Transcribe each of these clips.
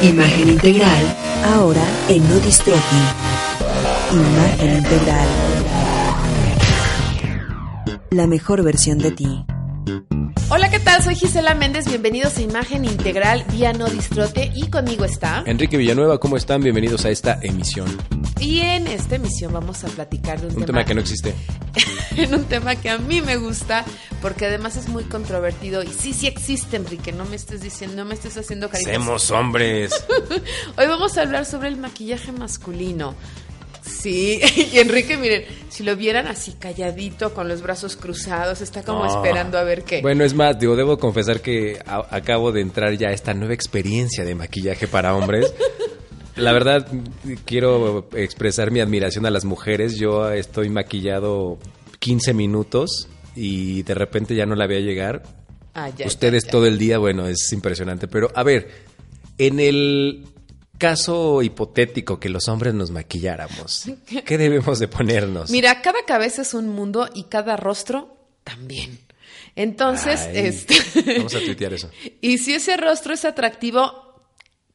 Imagen integral, ahora en Nodistrofi. Imagen integral. La mejor versión de ti. Hola, ¿qué tal? Soy Gisela Méndez. Bienvenidos a Imagen Integral vía No Distrote y conmigo está Enrique Villanueva, ¿cómo están? Bienvenidos a esta emisión. Y en esta emisión vamos a platicar de un, Un tema que no existe. en un tema que a mí me gusta porque además es muy controvertido y sí, sí existe, Enrique. No me estés diciendo, no me estés haciendo cariños. Somos hombres. Hoy vamos a hablar sobre el maquillaje masculino. Sí, y Enrique, miren, si lo vieran así calladito, con los brazos cruzados, está como No. esperando a ver qué. Bueno, es más, digo, debo confesar que acabo de entrar ya a esta nueva experiencia de maquillaje para hombres. La verdad, quiero expresar mi admiración a las mujeres. Yo estoy maquillado 15 minutos y de repente ya no la veía llegar. Ah, ya, Ustedes ya, ya. todo el día, bueno, es impresionante. Pero, a ver, en el caso hipotético que los hombres nos maquilláramos, ¿qué debemos de ponernos? Mira, cada cabeza es un mundo y cada rostro también. Entonces, Ay, este. Vamos a tuitear eso. Y si ese rostro es atractivo,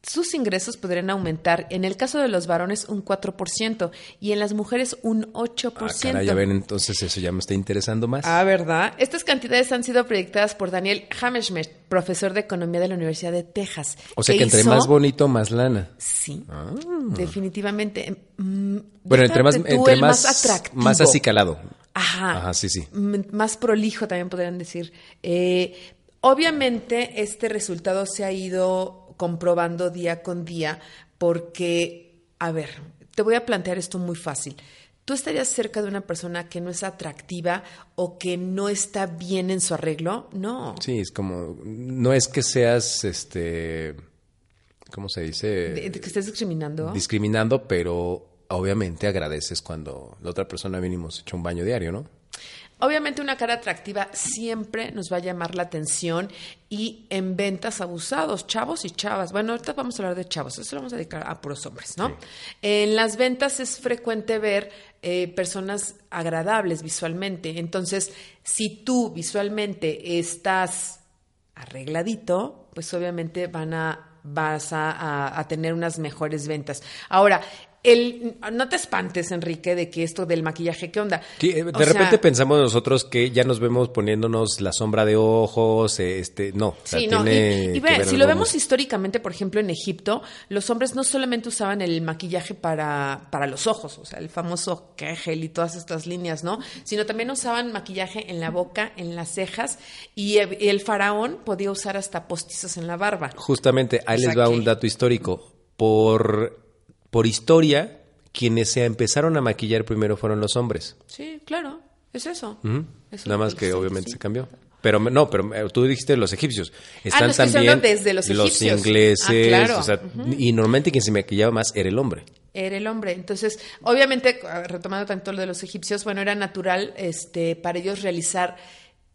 sus ingresos podrían aumentar. En el caso de los varones, un 4% y en las mujeres, un 8%. Ah, caray, ya ven, entonces eso ya me está interesando más. Ah, ¿verdad? Estas cantidades han sido proyectadas por Daniel Hammerschmidt, profesor de economía de la Universidad de Texas. o sea que entre hizo- más bonito, más lana. Sí, definitivamente. Mm, Bueno, entre más, entre más, atractivo. más acicalado. Ajá. Ajá, sí, sí. M- Más prolijo también podrían decir. Eh, obviamente este resultado se ha ido comprobando día con día porque, a ver, te voy a plantear esto muy fácil. ¿Tú estarías cerca de una persona que no es atractiva o que no está bien en su arreglo? No. Sí, es como, no es que seas, este, ¿cómo se dice? De- de que estés discriminando. Discriminando, pero obviamente agradeces cuando la otra persona mínimo se echa un baño diario, ¿no? Obviamente una cara atractiva siempre nos va a llamar la atención y en ventas abusados, chavos y chavas. Bueno, ahorita vamos a hablar de chavos, eso lo vamos a dedicar a puros hombres, ¿no? En las ventas es frecuente ver eh, personas agradables visualmente. Entonces, si tú visualmente estás arregladito, pues obviamente van a vas a, a- a tener unas mejores ventas. Ahora, el, no te espantes, Enrique, de que esto del maquillaje, ¿qué onda? Sí, eh, de O sea, repente pensamos nosotros que ya nos vemos poniéndonos la sombra de ojos, eh, este, no. Sí, no, y, tiene y que ve, si lo vemos históricamente, por ejemplo, en Egipto, los hombres no solamente usaban el maquillaje para, para los ojos, o sea, el famoso kegel y todas estas líneas, ¿no? Sino también usaban maquillaje en la boca, en las cejas, y el, y faraón podía usar hasta postizos en la barba. Justamente, ahí O les va que- un dato histórico. Por, por historia, quienes se empezaron a maquillar primero fueron los hombres. Sí, claro, es eso. Nada más que obviamente sí. se cambió. Pero no, pero tú dijiste los egipcios. Están no, estoy también desde los egipcios. ingleses. Ah, claro. o sea, Y normalmente quien se maquillaba más era el hombre. Era el hombre. Entonces, obviamente, ah, retomando tanto lo de los egipcios, bueno, era natural este, para ellos realizar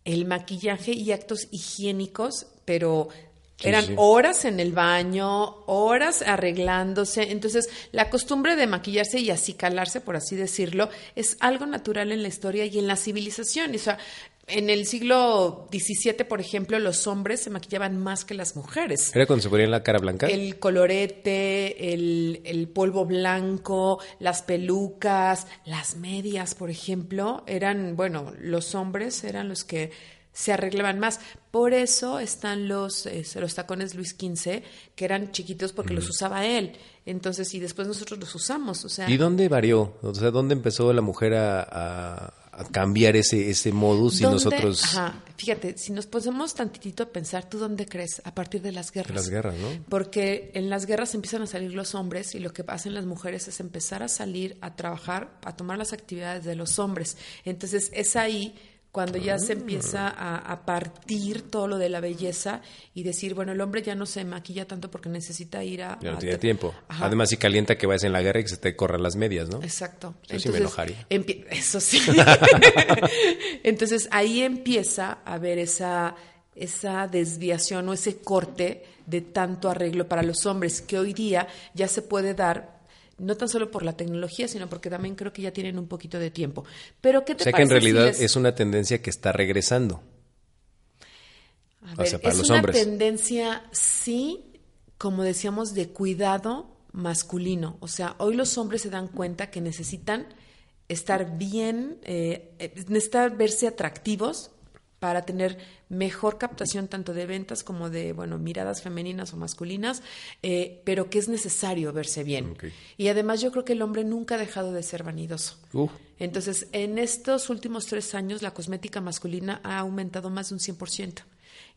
el maquillaje y actos higiénicos, pero Sí, eran sí. horas en el baño, horas arreglándose. Entonces, la costumbre de maquillarse y acicalarse, por así decirlo, es algo natural en la historia y en la civilización. O sea, en el siglo XVII, por ejemplo, los hombres se maquillaban más que las mujeres. Era cuando se ponían la cara blanca. El colorete, el, el polvo blanco, las pelucas, las medias, por ejemplo, eran, bueno, los hombres eran los que se arreglaban más. Por eso están los, eh, los tacones Luis XV, que eran chiquitos porque los usaba él. Entonces, y después nosotros los usamos. O sea, ¿Y dónde varió? O sea, ¿dónde empezó la mujer a, a- a cambiar ese, ese modus y ¿dónde- nosotros Ajá, fíjate, si nos ponemos tantitito a pensar, ¿tú dónde crees? A partir de las guerras. las guerras, no? Porque en las guerras empiezan a salir los hombres y lo que hacen las mujeres es empezar a salir a trabajar, a tomar las actividades de los hombres. Entonces es ahí cuando ya se empieza a, a partir todo lo de la belleza y decir, bueno, el hombre ya no se maquilla tanto porque necesita ir a... Ya no a- tiene tiempo. Ajá. Además, si calienta que vayas en la guerra y que se te corran las medias, ¿no? Exacto. Eso sí me enojaría. Eso sí. Entonces ahí empieza a haber esa, esa desviación o ese corte de tanto arreglo para los hombres que hoy día ya se puede dar no tan solo por la tecnología, sino porque también creo que ya tienen un poquito de tiempo. Pero ¿qué te O sea que en si realidad les- es una tendencia que está regresando. A o ver, sea, para es los una hombres. tendencia, sí, como decíamos, de cuidado masculino. O sea, hoy los hombres se dan cuenta que necesitan estar bien, eh, eh, necesitan verse atractivos para tener mejor captación tanto de ventas como de, bueno, miradas femeninas o masculinas, eh, pero que es necesario verse bien. Y además yo creo que el hombre nunca ha dejado de ser vanidoso. Uh, Entonces, en estos últimos tres años, la cosmética masculina ha aumentado más de un 100%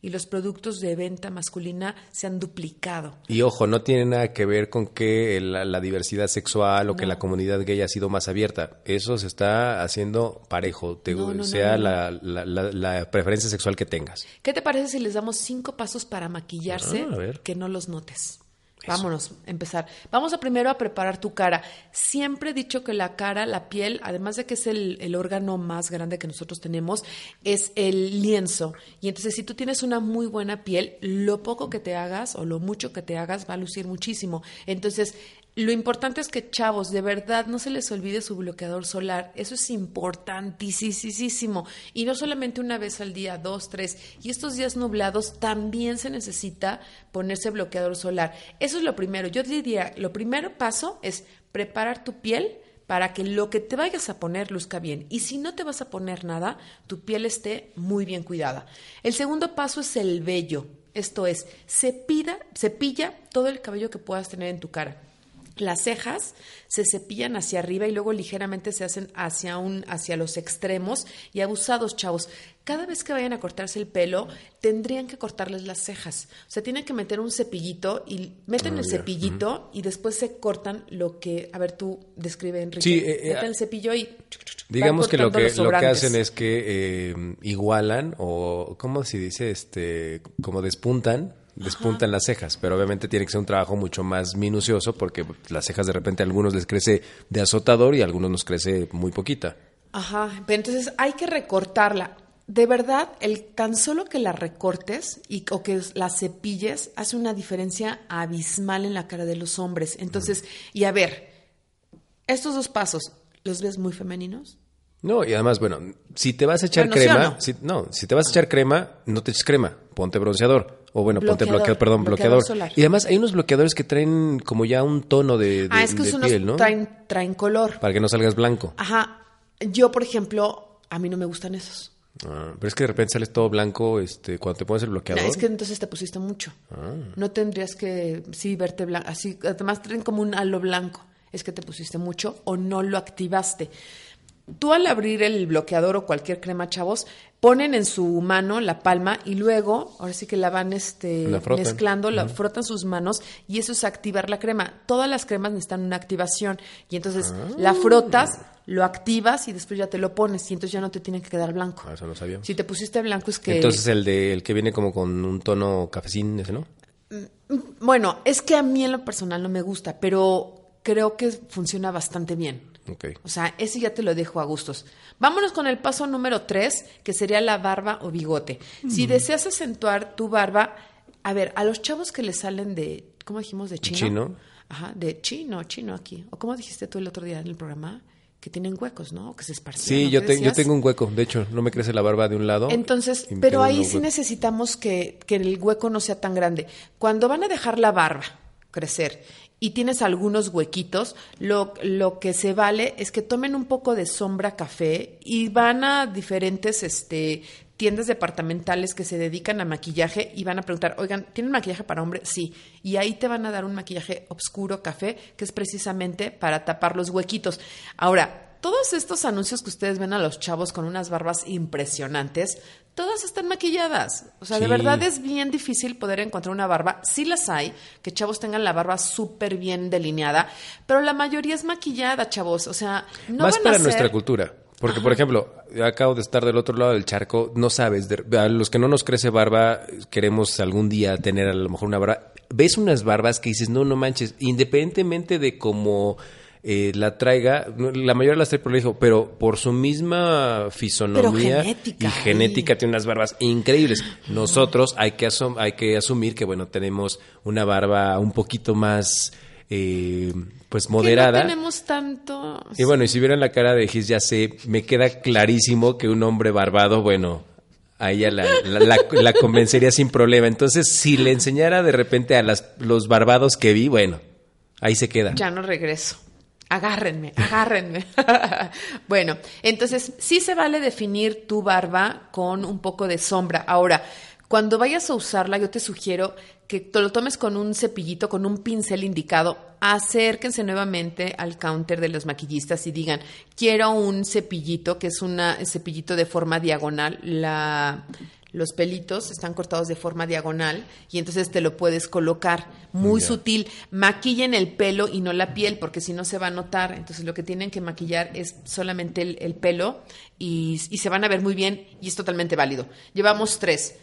y los productos de venta masculina se han duplicado. Y ojo, no tiene nada que ver con que la, la diversidad sexual o que la comunidad gay ha sido más abierta. Eso se está haciendo parejo, te- No, no, no, sea. La, la- la- la preferencia sexual que tengas. ¿Qué te parece si les damos cinco pasos para maquillarse Ah, que no los notes? Vámonos, empezar. Vamos primero a preparar tu cara. Siempre he dicho que la cara, la piel, además de que es el, el órgano más grande que nosotros tenemos, es el lienzo. Y entonces si tú tienes una muy buena piel, lo poco que te hagas o lo mucho que te hagas va a lucir muchísimo. Entonces, lo importante es que, chavos, de verdad no se les olvide su bloqueador solar. Eso es importantísimo. Y no solamente una vez al día, dos, tres. Y estos días nublados también se necesita ponerse bloqueador solar. Eso es lo primero. Yo diría, lo primero paso es preparar tu piel para que lo que te vayas a poner luzca bien. Y si no te vas a poner nada, tu piel esté muy bien cuidada. El segundo paso es el vello. Esto es, cepida, cepilla todo el cabello que puedas tener en tu cara. Las cejas se cepillan hacia arriba y luego ligeramente se hacen hacia un hacia los extremos y abusados, chavos. Cada vez que vayan a cortarse el pelo, tendrían que cortarles las cejas. O sea, tienen que meter un cepillito y meten Ah, el cepillito y después se cortan lo que, a ver, tú describe Enrique. Sí, eh, eh, Meten el cepillo y Digamos que lo que lo que hacen es que eh, igualan o cómo se dice este como despuntan despuntan las cejas, pero obviamente tiene que ser un trabajo mucho más minucioso porque las cejas de repente a algunos les crece de azotador y a algunos nos crece muy poquita. Ajá, pero entonces hay que recortarla. De verdad, el tan solo que la recortes y, o que la cepilles hace una diferencia abismal en la cara de los hombres. Entonces, y a ver, estos dos pasos, ¿los ves muy femeninos? No, y además, bueno, si te vas a echar Bueno, ¿sí o crema, no? si, no, si te vas a echar crema, no te eches crema, ponte bronceador. O bueno, ponte Bloqueador, perdón, bloqueador bloqueador. solar. Y además hay unos bloqueadores que traen como ya un tono de, de- ah, es que de unos piel, ¿no? traen, traen color. Para que no salgas blanco. Ajá, yo, por ejemplo, a mí no me gustan esos. Ah, pero es que de repente sales todo blanco este, cuando te pones el No, bloqueador. es que entonces te pusiste mucho. Ah. No tendrías que, sí, verte blanco. Así, además traen como un halo blanco. Es que te pusiste mucho o no lo activaste. Tú al abrir el bloqueador o cualquier crema, chavos, ponen en su mano la palma y luego, ahora sí que la van este, La mezclando, la frotan sus manos y eso es activar la crema. Todas las cremas necesitan una activación y entonces Ah. la frotas, lo activas y después ya te lo pones y entonces ya no te tiene que quedar blanco. Ah, eso no sabía. Si te pusiste blanco es que... Entonces el de el que viene como con un tono cafecín, ese, ¿no? Bueno, es que a mí en lo personal no me gusta, pero creo que funciona bastante bien. O sea, ese ya te lo dejo a gustos. Vámonos con el paso número tres, que sería la barba o bigote. Si deseas acentuar tu barba, a ver, a los chavos que le salen de, ¿cómo dijimos? De chino. Chino. Ajá, de chino, chino aquí. ¿O cómo dijiste tú el otro día en el programa? Que tienen huecos, ¿no? O que se esparcían. Sí, ¿no? yo, ¿Qué te- yo tengo un hueco. De hecho, no me crece la barba de un lado. Entonces, pero ahí sí hueco. necesitamos que, que el hueco no sea tan grande. Cuando van a dejar la barba crecer y tienes algunos huequitos, lo, lo que se vale es que tomen un poco de sombra café y van a diferentes este, tiendas departamentales que se dedican a maquillaje y van a preguntar, oigan, ¿tienen maquillaje para hombre? Sí. Y ahí te van a dar un maquillaje oscuro café, que es precisamente para tapar los huequitos. Ahora, todos estos anuncios que ustedes ven a los chavos con unas barbas impresionantes, todas están maquilladas. O sea, de verdad es bien difícil poder encontrar una barba. Sí las hay, que chavos tengan la barba súper bien delineada, pero la mayoría es maquillada, chavos. O sea, no Más van para a ser... nuestra cultura. Porque, por ejemplo, acabo de estar del otro lado del charco, no sabes, de- a los que no nos crece barba, queremos algún día tener a lo mejor una barba. Ves unas barbas que dices, no, no manches, independientemente de cómo eh, la traiga, la mayoría las trae por el hijo, pero por su misma fisonomía genética, y genética tiene unas barbas increíbles. Nosotros hay que, hay que asumir que, bueno, tenemos una barba un poquito más, eh, pues, Que moderada. no tenemos tanto... Y bueno, y si vieran la cara de Gis, ya sé, me queda clarísimo que un hombre barbado, bueno, a ella la, la, la, la convencería sin problema. Entonces, si le enseñara de repente a las, los barbados que vi, bueno, ahí se queda. Ya no regreso. Agárrenme, agárrenme. bueno, entonces sí se vale definir tu barba con un poco de sombra. Ahora, cuando vayas a usarla, yo te sugiero que te lo tomes con un cepillito, con un pincel indicado. Acérquense nuevamente al counter de los maquillistas y digan, quiero un cepillito, que es un cepillito de forma diagonal. La, los pelitos están cortados de forma diagonal y entonces te lo puedes colocar muy sutil. Maquillen el pelo y no la piel porque si no se va a notar. Entonces lo que tienen que maquillar es solamente el, el pelo y, y se van a ver muy bien y es totalmente válido. Llevamos tres.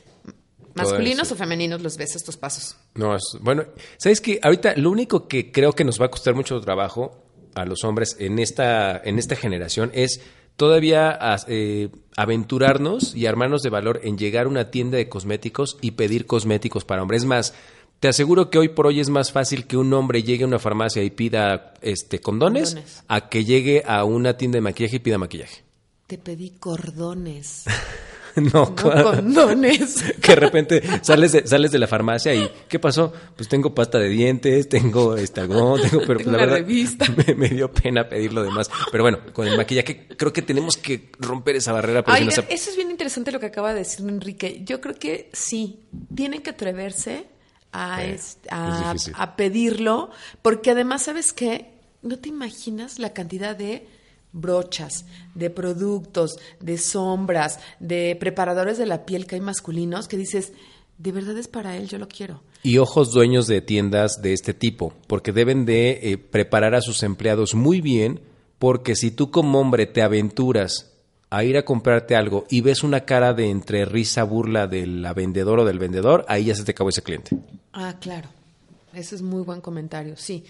¿Masculinos o femeninos los ves estos pasos? No, es, bueno, ¿sabes qué? Ahorita lo único que creo que nos va a costar mucho trabajo a los hombres en esta, en esta generación es todavía eh, aventurarnos y armarnos de valor en llegar a una tienda de cosméticos y pedir cosméticos para hombres. Es más, te aseguro que hoy por hoy es más fácil que un hombre llegue a una farmacia y pida este condones, Condones. a que llegue a una tienda de maquillaje y pida maquillaje. Te pedí cordones, no, no condones. que de repente sales de, sales de la farmacia y ¿qué pasó? Pues tengo pasta de dientes, tengo este algodón, tengo, pero Tengo la una verdad revista. Me, me dio pena pedir lo demás. Pero bueno, con el maquillaje creo que tenemos que romper esa barrera. Oigan, no se- eso es bien interesante lo que acaba de decir Enrique. Yo creo que sí, tienen que atreverse a, difícil. a pedirlo, porque además, ¿sabes qué? No te imaginas la cantidad de brochas, de productos, de sombras, de preparadores de la piel que hay masculinos que dices, de verdad es para él, yo lo quiero. Y ojos dueños de tiendas de este tipo, porque deben de eh, preparar a sus empleados muy bien, porque si tú como hombre te aventuras a ir a comprarte algo y ves una cara de entre risa, burla de la vendedora o del vendedor, ahí ya se te acabó ese cliente. Ah, claro. Ese es muy buen comentario, sí.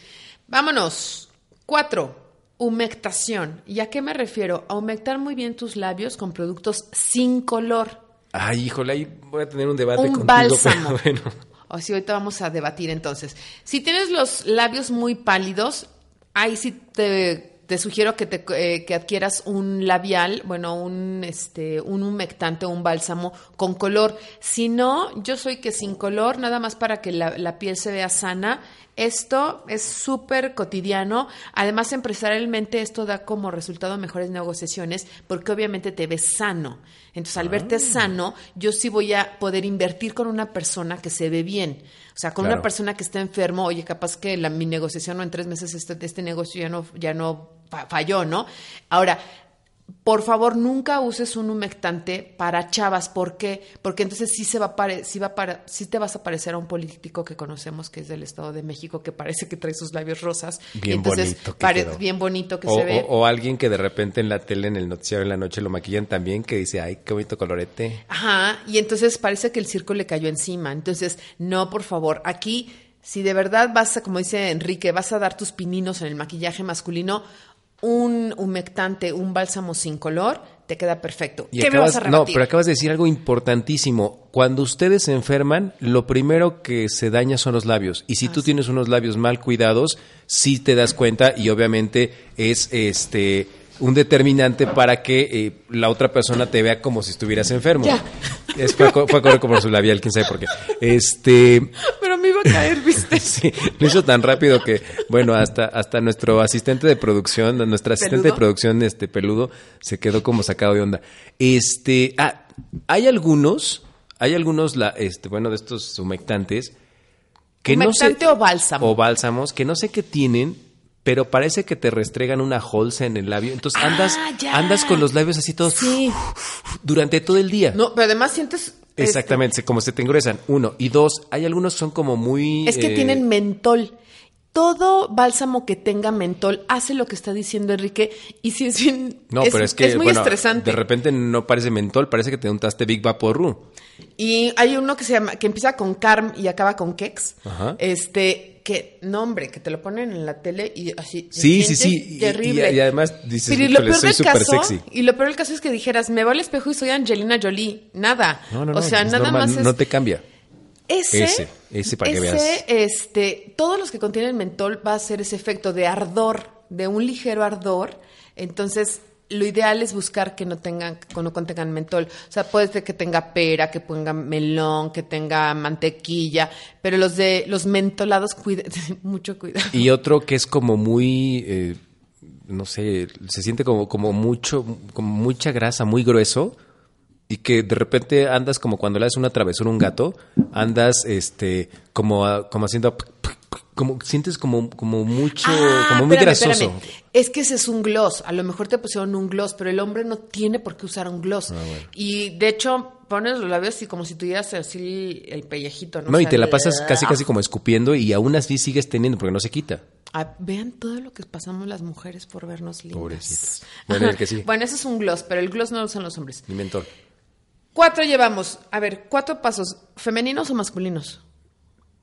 Vámonos. Cuatro. Humectación. ¿Y a qué me refiero? A humectar muy bien tus labios con productos sin color. Ay, híjole, ahí voy a tener un debate un contigo, bálsamo. pero bueno. Así ahorita vamos a debatir entonces. Si tienes los labios muy pálidos, ahí sí te, te sugiero que, te, eh, que adquieras un labial, bueno, un, este, un humectante o un bálsamo con color. Si no, yo soy que sin color, nada más para que la, la piel se vea sana. Esto es súper cotidiano. Además, empresarialmente esto da como resultado mejores negociaciones porque obviamente te ves sano. Entonces, al verte Ah. sano, yo sí voy a poder invertir con una persona que se ve bien. O sea, con Claro. una persona que está enfermo, oye, capaz que la, mi negociación o en tres meses este, este negocio ya no, ya no falló, ¿no? Ahora, por favor, nunca uses un humectante para chavas. ¿Por qué? Porque entonces sí se va a sí va para- sí te vas a parecer a un político que conocemos que es del Estado de México, que parece que trae sus labios rosas. y Bien entonces bonito que pare- quedó. bien bonito que o, se ve. o- o alguien que de repente en la tele, en el noticiario en la noche lo maquillan también, que dice, ay, qué bonito colorete. Ajá, y entonces parece que el circo le cayó encima. Entonces, no, por favor, aquí, si de verdad vas a, como dice Enrique, vas a dar tus pininos en el maquillaje masculino, un humectante, un bálsamo sin color, te queda perfecto. Y ¿Qué me acabas, vas a no, rebatir? pero acabas de decir algo importantísimo. Cuando ustedes se enferman, lo primero que se daña son los labios. Y si Ah, tú tienes unos labios mal cuidados, sí te das cuenta y obviamente es este un determinante para que eh, la otra persona te vea como si estuvieras enfermo. Ya. Es, fue, a co- fue a correr como su labial, quién sabe por qué. Este, Pero me iba a caer, ¿viste? Sí, lo hizo tan rápido que, bueno, hasta, hasta nuestro asistente de producción, nuestra asistente de producción, este peludo, se quedó como sacado de onda. Este, ah, hay algunos, hay algunos, la, este, bueno, de estos humectantes que no Humectante sé, o bálsamo. o bálsamos que no sé qué tienen, pero parece que te restregan una holza en el labio. Entonces andas, Ah, andas con los labios así todos Sí. durante todo el día. No, pero además sientes... este, Exactamente, como se te engruesan. Uno. Y dos, hay algunos que son como muy... Es que eh, tienen mentol. Todo bálsamo que tenga mentol hace lo que está diciendo Enrique y si es bien... No, pero es que es muy bueno, estresante. de repente no parece mentol, parece que te untaste Big Vaporru. Y hay uno que se llama, que empieza con Carm y acaba con Kex. Ajá. Este, que, no hombre, que te lo ponen en la tele y así. Sí, sí, sí. Terrible. Y, y además dices, Pero y lo "Híjole, peor soy del caso, sexy. y lo peor del caso es que dijeras, me voy al espejo y soy Angelina Jolie. Nada. No, no, o no, sea, es nada normal, más es. no te cambia. Ese, Ese, ese para que ese, veas. este, todos los que contienen mentol va a hacer ese efecto de ardor, de un ligero ardor. Entonces, lo ideal es buscar que no tengan, que no contengan mentol. O sea, puede ser que tenga pera, que ponga melón, que tenga mantequilla, pero los de los mentolados, cuida, mucho cuidado. Y otro que es como muy, eh, no sé, se siente como, como mucho, como mucha grasa, muy grueso, y que de repente andas como cuando le das una travesura a un gato, andas este como, como haciendo como sientes como, como mucho, Ah, como muy espérame, grasoso. espérame. Es que ese es un gloss. A lo mejor te pusieron un gloss, pero el hombre no tiene por qué usar un Ah, gloss. Y de hecho, pones los labios y como si tuvieras así el pellejito. No, No, y te la pasas casi ah. casi como escupiendo y aún así sigues teniendo porque no se quita. Ah, vean todo lo que pasamos las mujeres por vernos lindas. Pobrecitas. Bueno, el que sigue. Bueno, ese es un gloss, pero el gloss no lo usan los hombres. Mi mentor. Cuatro llevamos. A ver, cuatro pasos. ¿Femeninos o masculinos?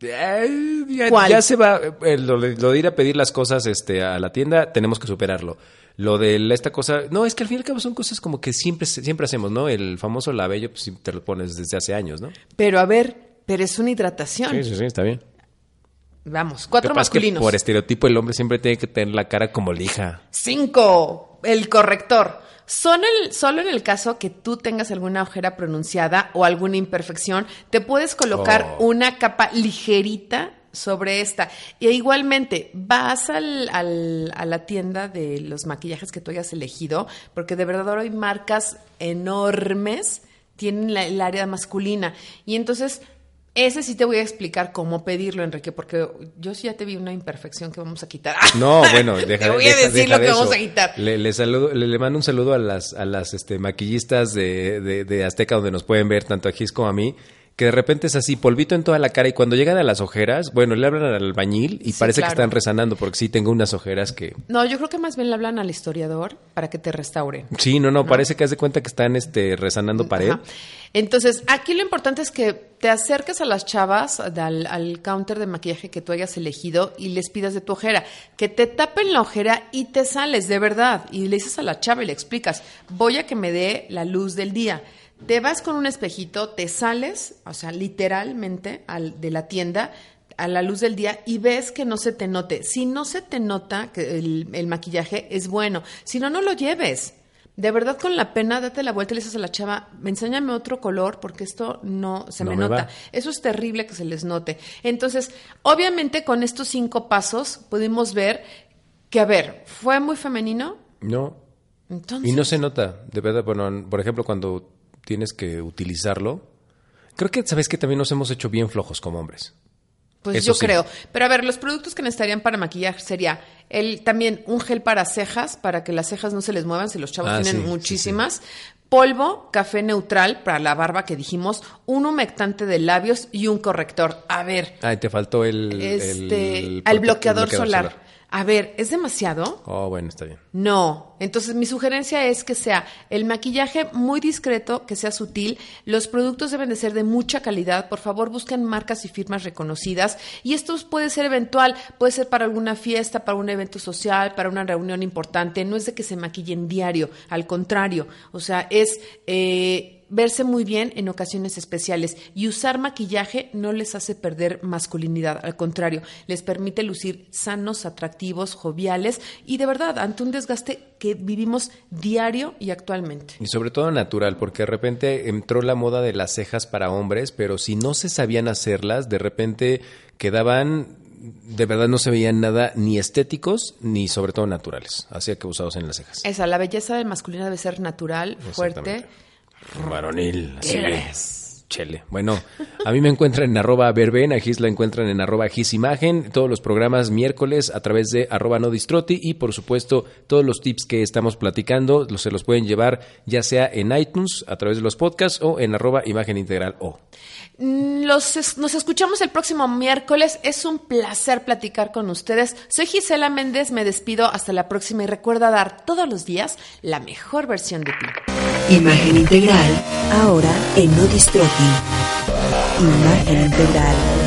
Eh, ya, ¿Cuál? ya se va, eh, lo, de- lo de ir a pedir las cosas este, a la tienda, tenemos que superarlo. Lo de esta cosa, no, es que al fin y al cabo son cosas como que siempre, siempre hacemos, ¿no? El famoso labello, pues te lo pones desde hace años, ¿no? Pero a ver, pero es una hidratación. Sí, sí, sí, está bien. Vamos, cuatro que masculinos. por estereotipo el hombre siempre tiene que tener la cara como lija. Cinco, el corrector. Son el, solo en el caso que tú tengas alguna ojera pronunciada o alguna imperfección, te puedes colocar Oh. una capa ligerita sobre esta. Y igualmente, vas al, al- a la tienda de los maquillajes que tú hayas elegido, porque de verdad ahora hay marcas enormes, tienen la- el área masculina. Y entonces, ese sí te voy a explicar cómo pedirlo, Enrique, porque yo sí ya te vi una imperfección que vamos a quitar. No, bueno, deja Te voy a deja- decir deja lo que vamos a quitar. Le, le saludo, le, le mando un saludo a las, a las este, maquillistas de, de, de Azteca, donde nos pueden ver tanto a Gis como a mí, que de repente es así, polvito en toda la cara, y cuando llegan a las ojeras, bueno, le hablan al albañil y Sí, parece claro. que están rezanando, porque sí tengo unas ojeras que... No, yo creo que más bien le hablan al historiador para que te restaure. Sí, no, no, parece que haz de cuenta que están este, rezanando pared. Ajá. Entonces, aquí lo importante es que te acerques a las chavas al, al counter de maquillaje que tú hayas elegido y les pidas de tu ojera, que te tapen la ojera y te sales, de verdad. Y le dices a la chava y le explicas, voy a que me dé la luz del día. Te vas con un espejito, te sales, o sea, literalmente al, de la tienda a la luz del día y ves que no se te note. Si no se te nota que el, el maquillaje es bueno, si no, no lo lleves. De verdad, con la pena, date la vuelta y le dices a la chava, enséñame otro color porque esto no se No me, me nota. va. Eso es terrible que se les note. Entonces, obviamente con estos cinco pasos pudimos ver que, a ver, fue muy femenino. No, Entonces, y no se nota, de verdad, bueno, por ejemplo, cuando tienes que utilizarlo, creo que, ¿sabes que También nos hemos hecho bien flojos como hombres. Pues Eso yo sí. creo. Pero a ver, los productos que necesitarían para maquillar sería el también un gel para cejas, para que las cejas no se les muevan, si los chavos Ah, tienen sí, sí, muchísimas. Polvo, café neutral para la barba que dijimos, un humectante de labios y un corrector. A ver, Ay, te faltó el... este, el- al el bloqueador, solar. A ver, ¿es demasiado? Oh, bueno, está bien. No. Entonces, mi sugerencia es que sea el maquillaje muy discreto, que sea sutil. Los productos deben de ser de mucha calidad. Por favor, busquen marcas y firmas reconocidas. Y esto puede ser eventual, puede ser para alguna fiesta, para un evento social, para una reunión importante. No es de que se maquillen diario, al contrario. O sea, es eh, verse muy bien en ocasiones especiales. Y usar maquillaje no les hace perder masculinidad, al contrario, les permite lucir sanos, atractivos, joviales y de verdad, ante un desgaste que vivimos diario y actualmente. Y sobre todo natural, porque de repente entró la moda de las cejas para hombres, pero si no se sabían hacerlas, de repente quedaban, de verdad no se veían nada ni estéticos ni sobre todo naturales, así que usados en las cejas. Esa, la belleza del masculino debe ser natural, fuerte. Varonil, así. Chele. Bueno, a mí me encuentran en arroba verben, a Gis la encuentran en arroba gisimagen, todos los programas miércoles a través de arroba y por supuesto todos los tips que estamos platicando los, se los pueden llevar ya sea en iTunes a través de los podcasts o en arroba imagen integral o. Los, nos escuchamos el próximo miércoles. Es un placer platicar con ustedes. Soy Gisela Méndez, me despido hasta la próxima y recuerda dar todos los días la mejor versión de ti. Imagen integral, ahora en No. Imagen integral.